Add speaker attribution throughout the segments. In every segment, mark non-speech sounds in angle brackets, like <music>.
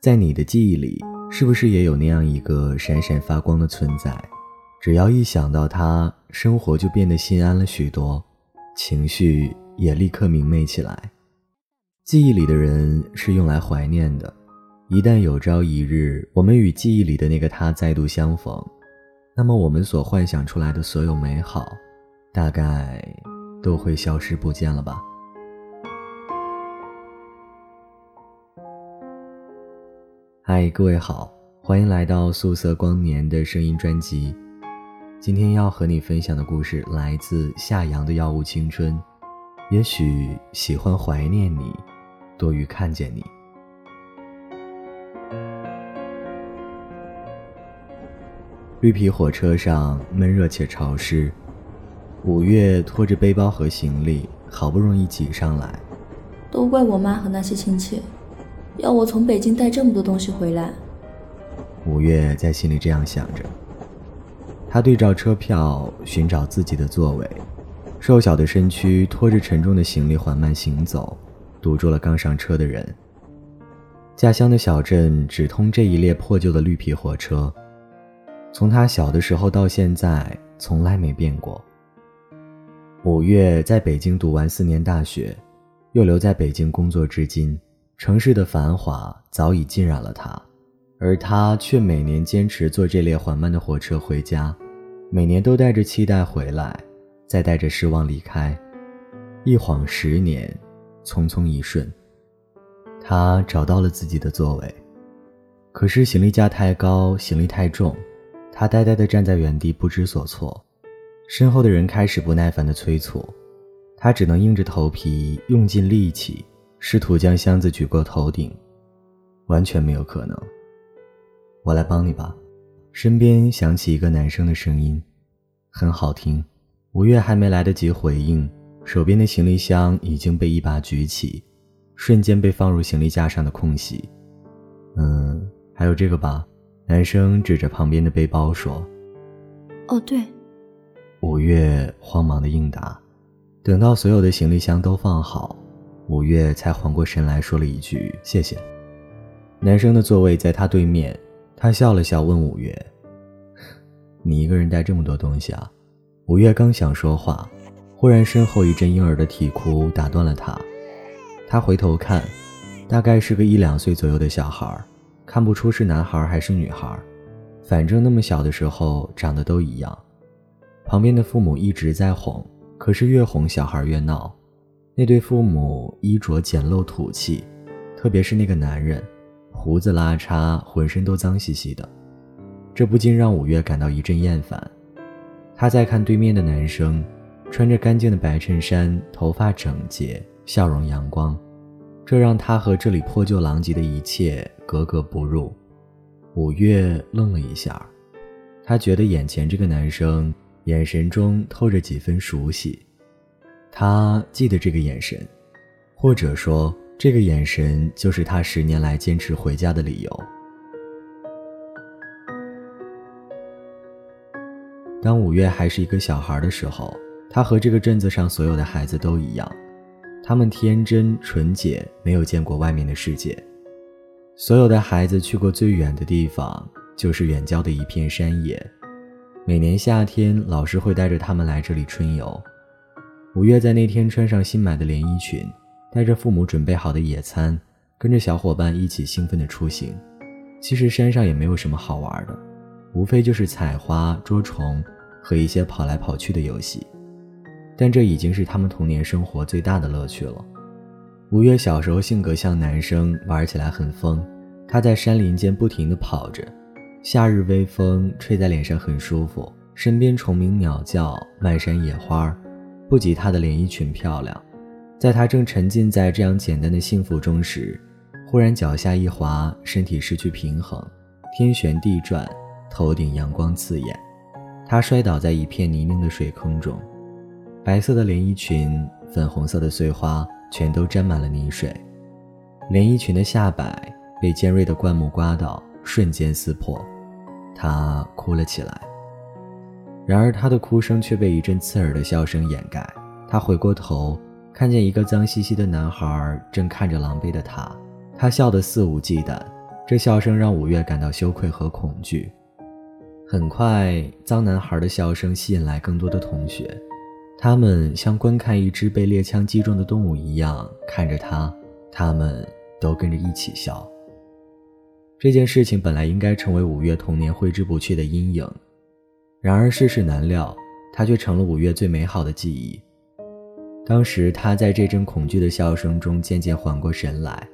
Speaker 1: 在你的记忆里，是不是也有那样一个闪闪发光的存在？只要一想到他，生活就变得心安了许多，情绪也立刻明媚起来。记忆里的人是用来怀念的，一旦有朝一日我们与记忆里的那个他再度相逢，那么我们所幻想出来的所有美好，大概都会消失不见了吧。嗨，各位好，欢迎来到素色光年的声音专辑。今天要和你分享的故事来自夏阳的《药物青春》。也许喜欢怀念你，多于看见你。绿皮火车上闷热且潮湿，五月拖着背包和行李，好不容易挤上来。
Speaker 2: 都怪我妈和那些亲戚。要我从北京带这么多东西回来，
Speaker 1: 五月在心里这样想着。他对照车票，寻找自己的座位，瘦小的身躯拖着沉重的行李缓慢行走，堵住了刚上车的人。家乡的小镇只通这一列破旧的绿皮火车，从他小的时候到现在，从来没变过。五月在北京读完四年大学，又留在北京工作至今。城市的繁华早已浸染了他，而他却每年坚持坐这列缓慢的火车回家，每年都带着期待回来，再带着失望离开。一晃十年，匆匆一瞬，他找到了自己的座位，可是行李架太高，行李太重，他呆呆地站在原地不知所措。身后的人开始不耐烦的催促，他只能硬着头皮，用尽力气。试图将箱子举过头顶，完全没有可能。我来帮你吧。身边响起一个男生的声音，很好听。吴越还没来得及回应，手边的行李箱已经被一把举起，瞬间被放入行李架上的空隙。嗯，还有这个吧。男生指着旁边的背包说：“
Speaker 2: 哦，对。”
Speaker 1: 五月慌忙的应答。等到所有的行李箱都放好。五月才缓过神来说了一句：“谢谢。”男生的座位在他对面，他笑了笑问五月：“你一个人带这么多东西啊？”五月刚想说话，忽然身后一阵婴儿的啼哭打断了他。他回头看，大概是个一两岁左右的小孩，看不出是男孩还是女孩，反正那么小的时候长得都一样。旁边的父母一直在哄，可是越哄小孩越闹。那对父母衣着简陋土气，特别是那个男人，胡子拉碴，浑身都脏兮兮的，这不禁让五月感到一阵厌烦。他在看对面的男生，穿着干净的白衬衫，头发整洁，笑容阳光，这让他和这里破旧狼藉的一切格格不入。五月愣了一下，他觉得眼前这个男生眼神中透着几分熟悉。他记得这个眼神，或者说，这个眼神就是他十年来坚持回家的理由。当五月还是一个小孩的时候，他和这个镇子上所有的孩子都一样，他们天真纯洁，没有见过外面的世界。所有的孩子去过最远的地方，就是远郊的一片山野。每年夏天，老师会带着他们来这里春游。五月在那天穿上新买的连衣裙，带着父母准备好的野餐，跟着小伙伴一起兴奋地出行。其实山上也没有什么好玩的，无非就是采花、捉虫和一些跑来跑去的游戏。但这已经是他们童年生活最大的乐趣了。五月小时候性格像男生，玩起来很疯。他在山林间不停地跑着，夏日微风吹在脸上很舒服，身边虫鸣鸟叫，漫山野花。不及她的连衣裙漂亮，在她正沉浸在这样简单的幸福中时，忽然脚下一滑，身体失去平衡，天旋地转，头顶阳光刺眼，她摔倒在一片泥泞的水坑中，白色的连衣裙、粉红色的碎花全都沾满了泥水，连衣裙的下摆被尖锐的灌木刮到，瞬间撕破，他哭了起来。然而，他的哭声却被一阵刺耳的笑声掩盖。他回过头，看见一个脏兮兮的男孩正看着狼狈的他，他笑得肆无忌惮，这笑声让五月感到羞愧和恐惧。很快，脏男孩的笑声吸引来更多的同学，他们像观看一只被猎枪击中的动物一样看着他，他们都跟着一起笑。这件事情本来应该成为五月童年挥之不去的阴影，然而世事难料，它却成了五月最美好的记忆。当时他在这阵恐惧的笑声中渐渐缓过神来，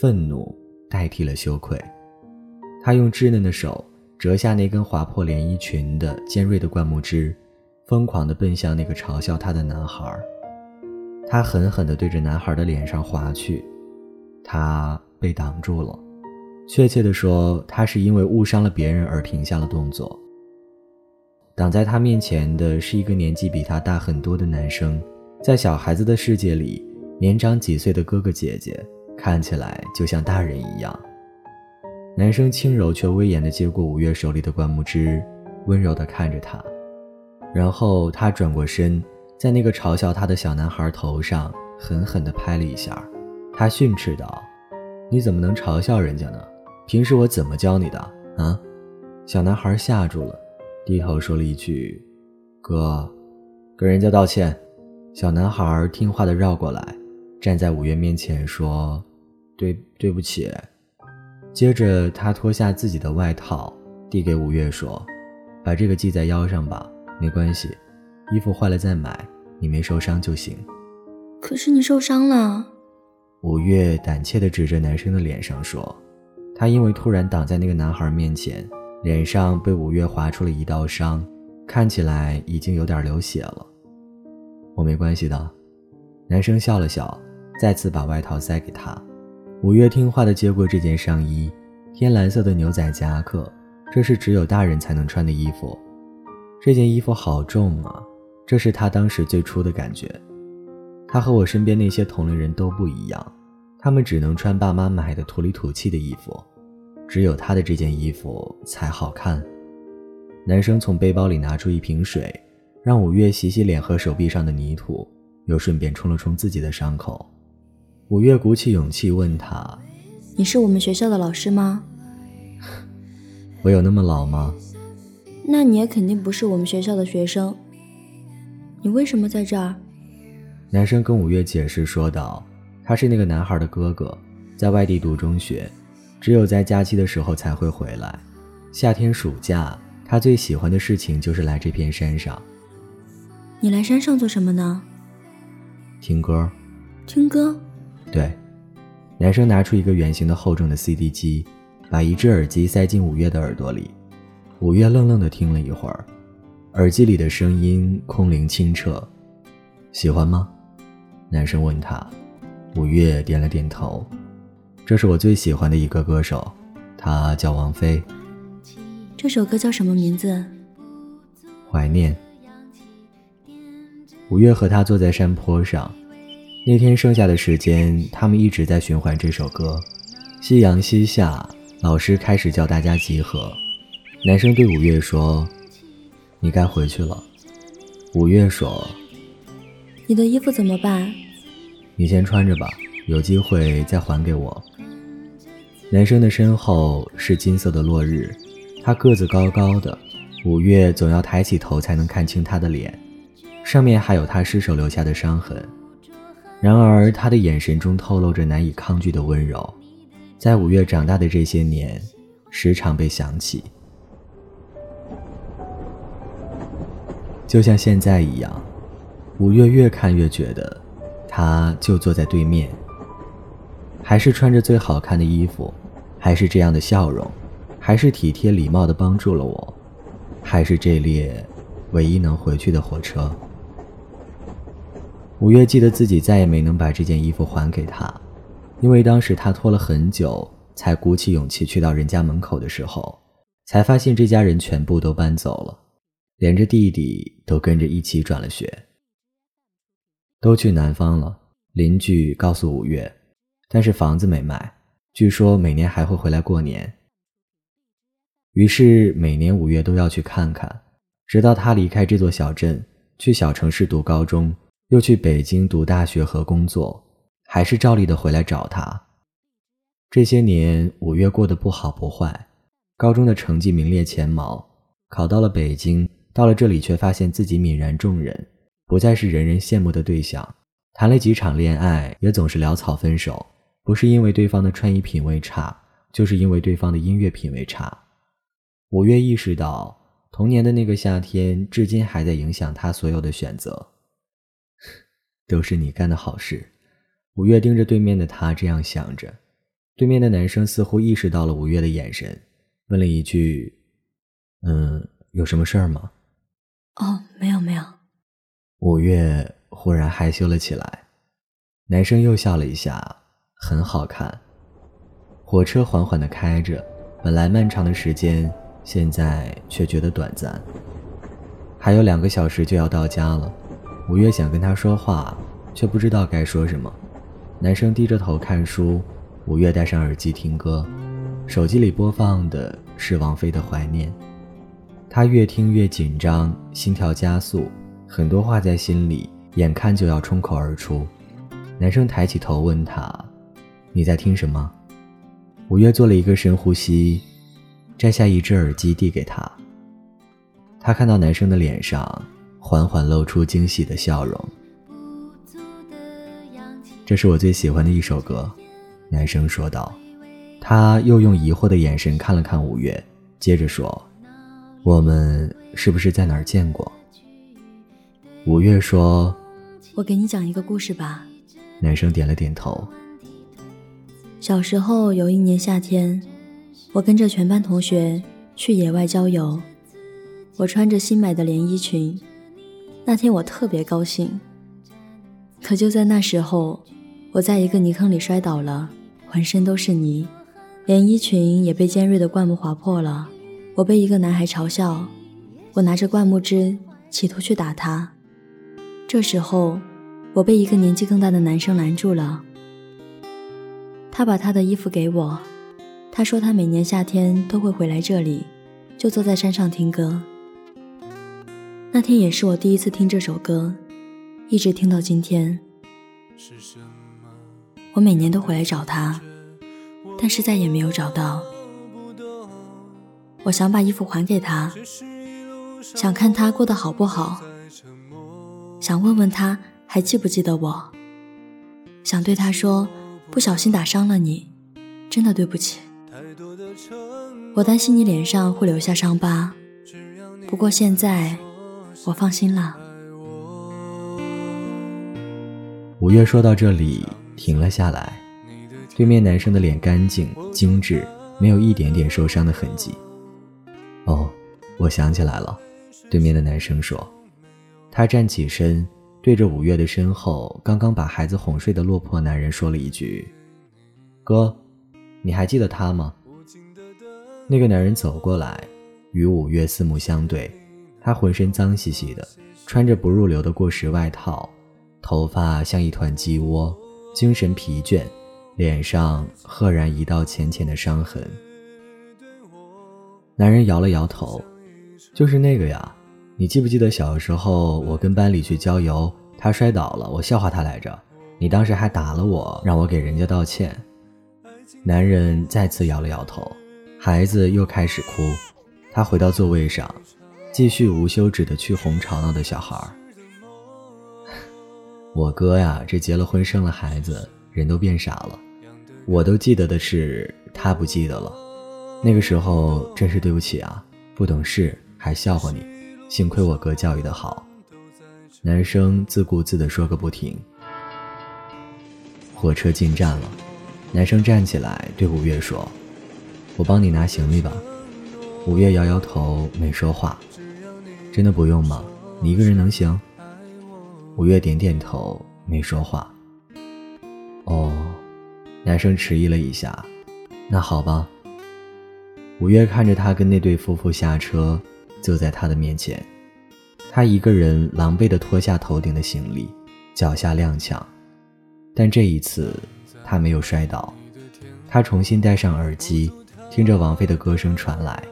Speaker 1: 愤怒代替了羞愧。他用稚嫩的手折下那根划破连衣裙的尖锐的灌木枝，疯狂地奔向那个嘲笑他的男孩。他狠狠地对着男孩的脸上划去，他被挡住了。确切地说，他是因为误伤了别人而停下了动作。挡在他面前的是一个年纪比他大很多的男生。在小孩子的世界里，年长几岁的哥哥姐姐看起来就像大人一样。男生轻柔却威严地接过五月手里的灌木枝，温柔地看着他，然后他转过身，在那个嘲笑他的小男孩头上狠狠地拍了一下。他训斥道：“你怎么能嘲笑人家呢？平时我怎么教你的？啊？”小男孩吓住了，低头说了一句：“哥，跟人家道歉。”小男孩听话的绕过来，站在五月面前说：“对，对不起。”接着他脱下自己的外套，递给五月说：“把这个系在腰上吧，没关系，衣服坏了再买，你没受伤就行。”
Speaker 2: 可是你受伤了。
Speaker 1: 五月胆怯的指着男生的脸上说：“他因为突然挡在那个男孩面前，脸上被五月划出了一道伤，看起来已经有点流血了。”我没关系的，男生笑了笑，再次把外套塞给他。五月听话的接过这件上衣，天蓝色的牛仔夹克，这是只有大人才能穿的衣服。这件衣服好重啊，这是他当时最初的感觉。他和我身边那些同龄人都不一样，他们只能穿爸妈买的土里土气的衣服，只有他的这件衣服才好看。男生从背包里拿出一瓶水。让五月洗洗脸和手臂上的泥土，又顺便冲了冲自己的伤口。五月鼓起勇气问他：“
Speaker 2: 你是我们学校的老师吗？”“ <laughs>
Speaker 1: 我有那么老吗？”“
Speaker 2: 那你也肯定不是我们学校的学生。你为什么在这儿？”
Speaker 1: 男生跟五月解释说道：“他是那个男孩的哥哥，在外地读中学，只有在假期的时候才会回来。夏天暑假，他最喜欢的事情就是来这片山上。”
Speaker 2: 你来山上做什么呢？
Speaker 1: 听歌。
Speaker 2: 听歌。
Speaker 1: 对，男生拿出一个圆形的厚重的 CD 机，把一只耳机塞进五月的耳朵里。五月愣愣地听了一会儿，耳机里的声音空灵清澈。喜欢吗？男生问他。五月点了点头。这是我最喜欢的一个歌手，她叫王菲。
Speaker 2: 这首歌叫什么名字？
Speaker 1: 怀念。五月和他坐在山坡上，那天剩下的时间，他们一直在循环这首歌。夕阳西下，老师开始叫大家集合。男生对五月说：“你该回去了。”五月说：“
Speaker 2: 你的衣服怎么办？
Speaker 1: 你先穿着吧，有机会再还给我。”男生的身后是金色的落日，他个子高高的，五月总要抬起头才能看清他的脸。上面还有他失手留下的伤痕，然而他的眼神中透露着难以抗拒的温柔，在五月长大的这些年，时常被想起，就像现在一样。五月越看越觉得，他就坐在对面，还是穿着最好看的衣服，还是这样的笑容，还是体贴礼貌的帮助了我，还是这列唯一能回去的火车。五月记得自己再也没能把这件衣服还给他，因为当时他拖了很久才鼓起勇气去到人家门口的时候，才发现这家人全部都搬走了，连着弟弟都跟着一起转了学，都去南方了。邻居告诉五月，但是房子没卖，据说每年还会回来过年。于是每年五月都要去看看，直到他离开这座小镇，去小城市读高中。又去北京读大学和工作，还是照例的回来找他。这些年，五月过得不好不坏，高中的成绩名列前茅，考到了北京，到了这里却发现自己泯然众人，不再是人人羡慕的对象。谈了几场恋爱，也总是潦草分手，不是因为对方的穿衣品味差，就是因为对方的音乐品味差。五月意识到，童年的那个夏天，至今还在影响他所有的选择。<laughs> 都是你干的好事。五月盯着对面的他，这样想着。对面的男生似乎意识到了五月的眼神，问了一句：“嗯，有什么事儿吗？”“
Speaker 2: 哦，没有，没有。”
Speaker 1: 五月忽然害羞了起来。男生又笑了一下，很好看。火车缓缓地开着，本来漫长的时间，现在却觉得短暂。还有两个小时就要到家了。五月想跟他说话，却不知道该说什么。男生低着头看书。五月戴上耳机听歌，手机里播放的是王菲的《怀念》。他越听越紧张，心跳加速，很多话在心里，眼看就要冲口而出。男生抬起头问他：“你在听什么？”五月做了一个深呼吸，摘下一只耳机递给他。他看到男生的脸上缓缓露出惊喜的笑容。这是我最喜欢的一首歌。男生说道，他又用疑惑的眼神看了看五月，接着说：“我们是不是在哪儿见过？”五月说：“
Speaker 2: 我给你讲一个故事吧。”
Speaker 1: 男生点了点头。
Speaker 2: 小时候有一年夏天，我跟着全班同学去野外郊游，我穿着新买的连衣裙，那天我特别高兴。可就在那时候，我在一个泥坑里摔倒了。浑身都是泥，连衣裙也被尖锐的灌木划破了。我被一个男孩嘲笑，我拿着灌木枝企图去打他。这时候，我被一个年纪更大的男生拦住了。他把他的衣服给我，他说他每年夏天都会回来这里，就坐在山上听歌。那天也是我第一次听这首歌，一直听到今天。我每年都回来找他，但是再也没有找到。我想把衣服还给他，想看他过得好不好，想问问他还记不记得我，想对他说不小心打伤了你，真的对不起。我担心你脸上会留下伤疤，不过现在我放心了。
Speaker 1: 五月说到这里。停了下来，对面男生的脸干净精致，没有一点点受伤的痕迹。哦，我想起来了，对面的男生说。他站起身，对着五月的身后刚刚把孩子哄睡的落魄男人说了一句：“哥，你还记得他吗？”那个男人走过来，与五月四目相对。他浑身脏兮兮的，穿着不入流的过时外套，头发像一团鸡窝。精神疲倦，脸上赫然一道浅浅的伤痕。男人摇了摇头，就是那个呀。你记不记得小时候我跟班里去郊游，他摔倒了，我笑话他来着。你当时还打了我，让我给人家道歉。男人再次摇了摇头，孩子又开始哭。他回到座位上，继续无休止的去哄吵闹的小孩。<laughs> 我哥呀，这结了婚生了孩子，人都变傻了。我都记得的事，他不记得了。那个时候真是对不起啊，不懂事还笑话你。幸亏我哥教育的好。男生自顾自地说个不停。火车进站了，男生站起来对五月说：“我帮你拿行李吧。”五月摇摇头，没说话。真的不用吗？你一个人能行？五月点点头，没说话。哦，男生迟疑了一下，那好吧。五月看着他跟那对夫妇下车，就在他的面前。他一个人狼狈地脱下头顶的行李，脚下踉跄。但这一次，他没有摔倒。他重新戴上耳机，听着王菲的歌声传来。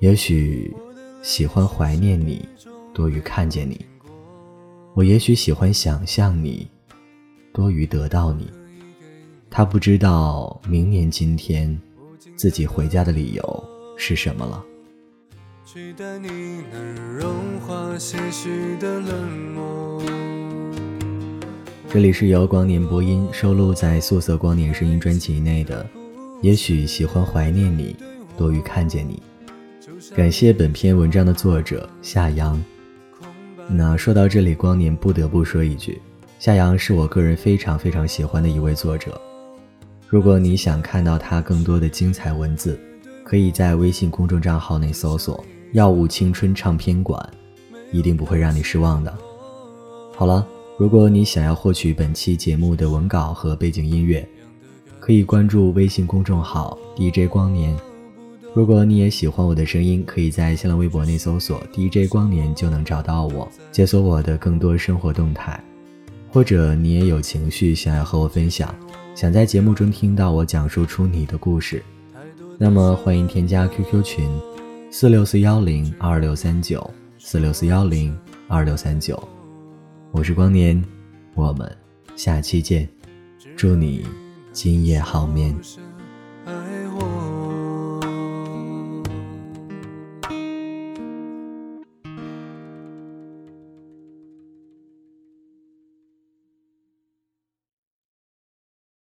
Speaker 1: 也许，喜欢怀念你，多于看见你。我也许喜欢想象你，多于得到你。他不知道明年今天，自己回家的理由是什么了。取代你能融化些许的冷漠这里是由光年播音收录在素色光年声音专辑内的。也许喜欢怀念你多于看见你。感谢本篇文章的作者夏阳。那说到这里，光年不得不说一句，夏阳是我个人非常非常喜欢的一位作者。如果你想看到他更多的精彩文字，可以在微信公众账号内搜索“药物青春唱片馆”，一定不会让你失望的。好了，如果你想要获取本期节目的文稿和背景音乐，可以关注微信公众号 DJ 光年。如果你也喜欢我的声音，可以在新浪微博内搜索 DJ 光年就能找到我，解锁我的更多生活动态。或者你也有情绪想要和我分享。想在节目中听到我讲述出你的故事，那么欢迎添加 QQ 群四六四幺零二六三九四六四幺零二六三九，我是光年，我们下期见，祝你今夜好眠。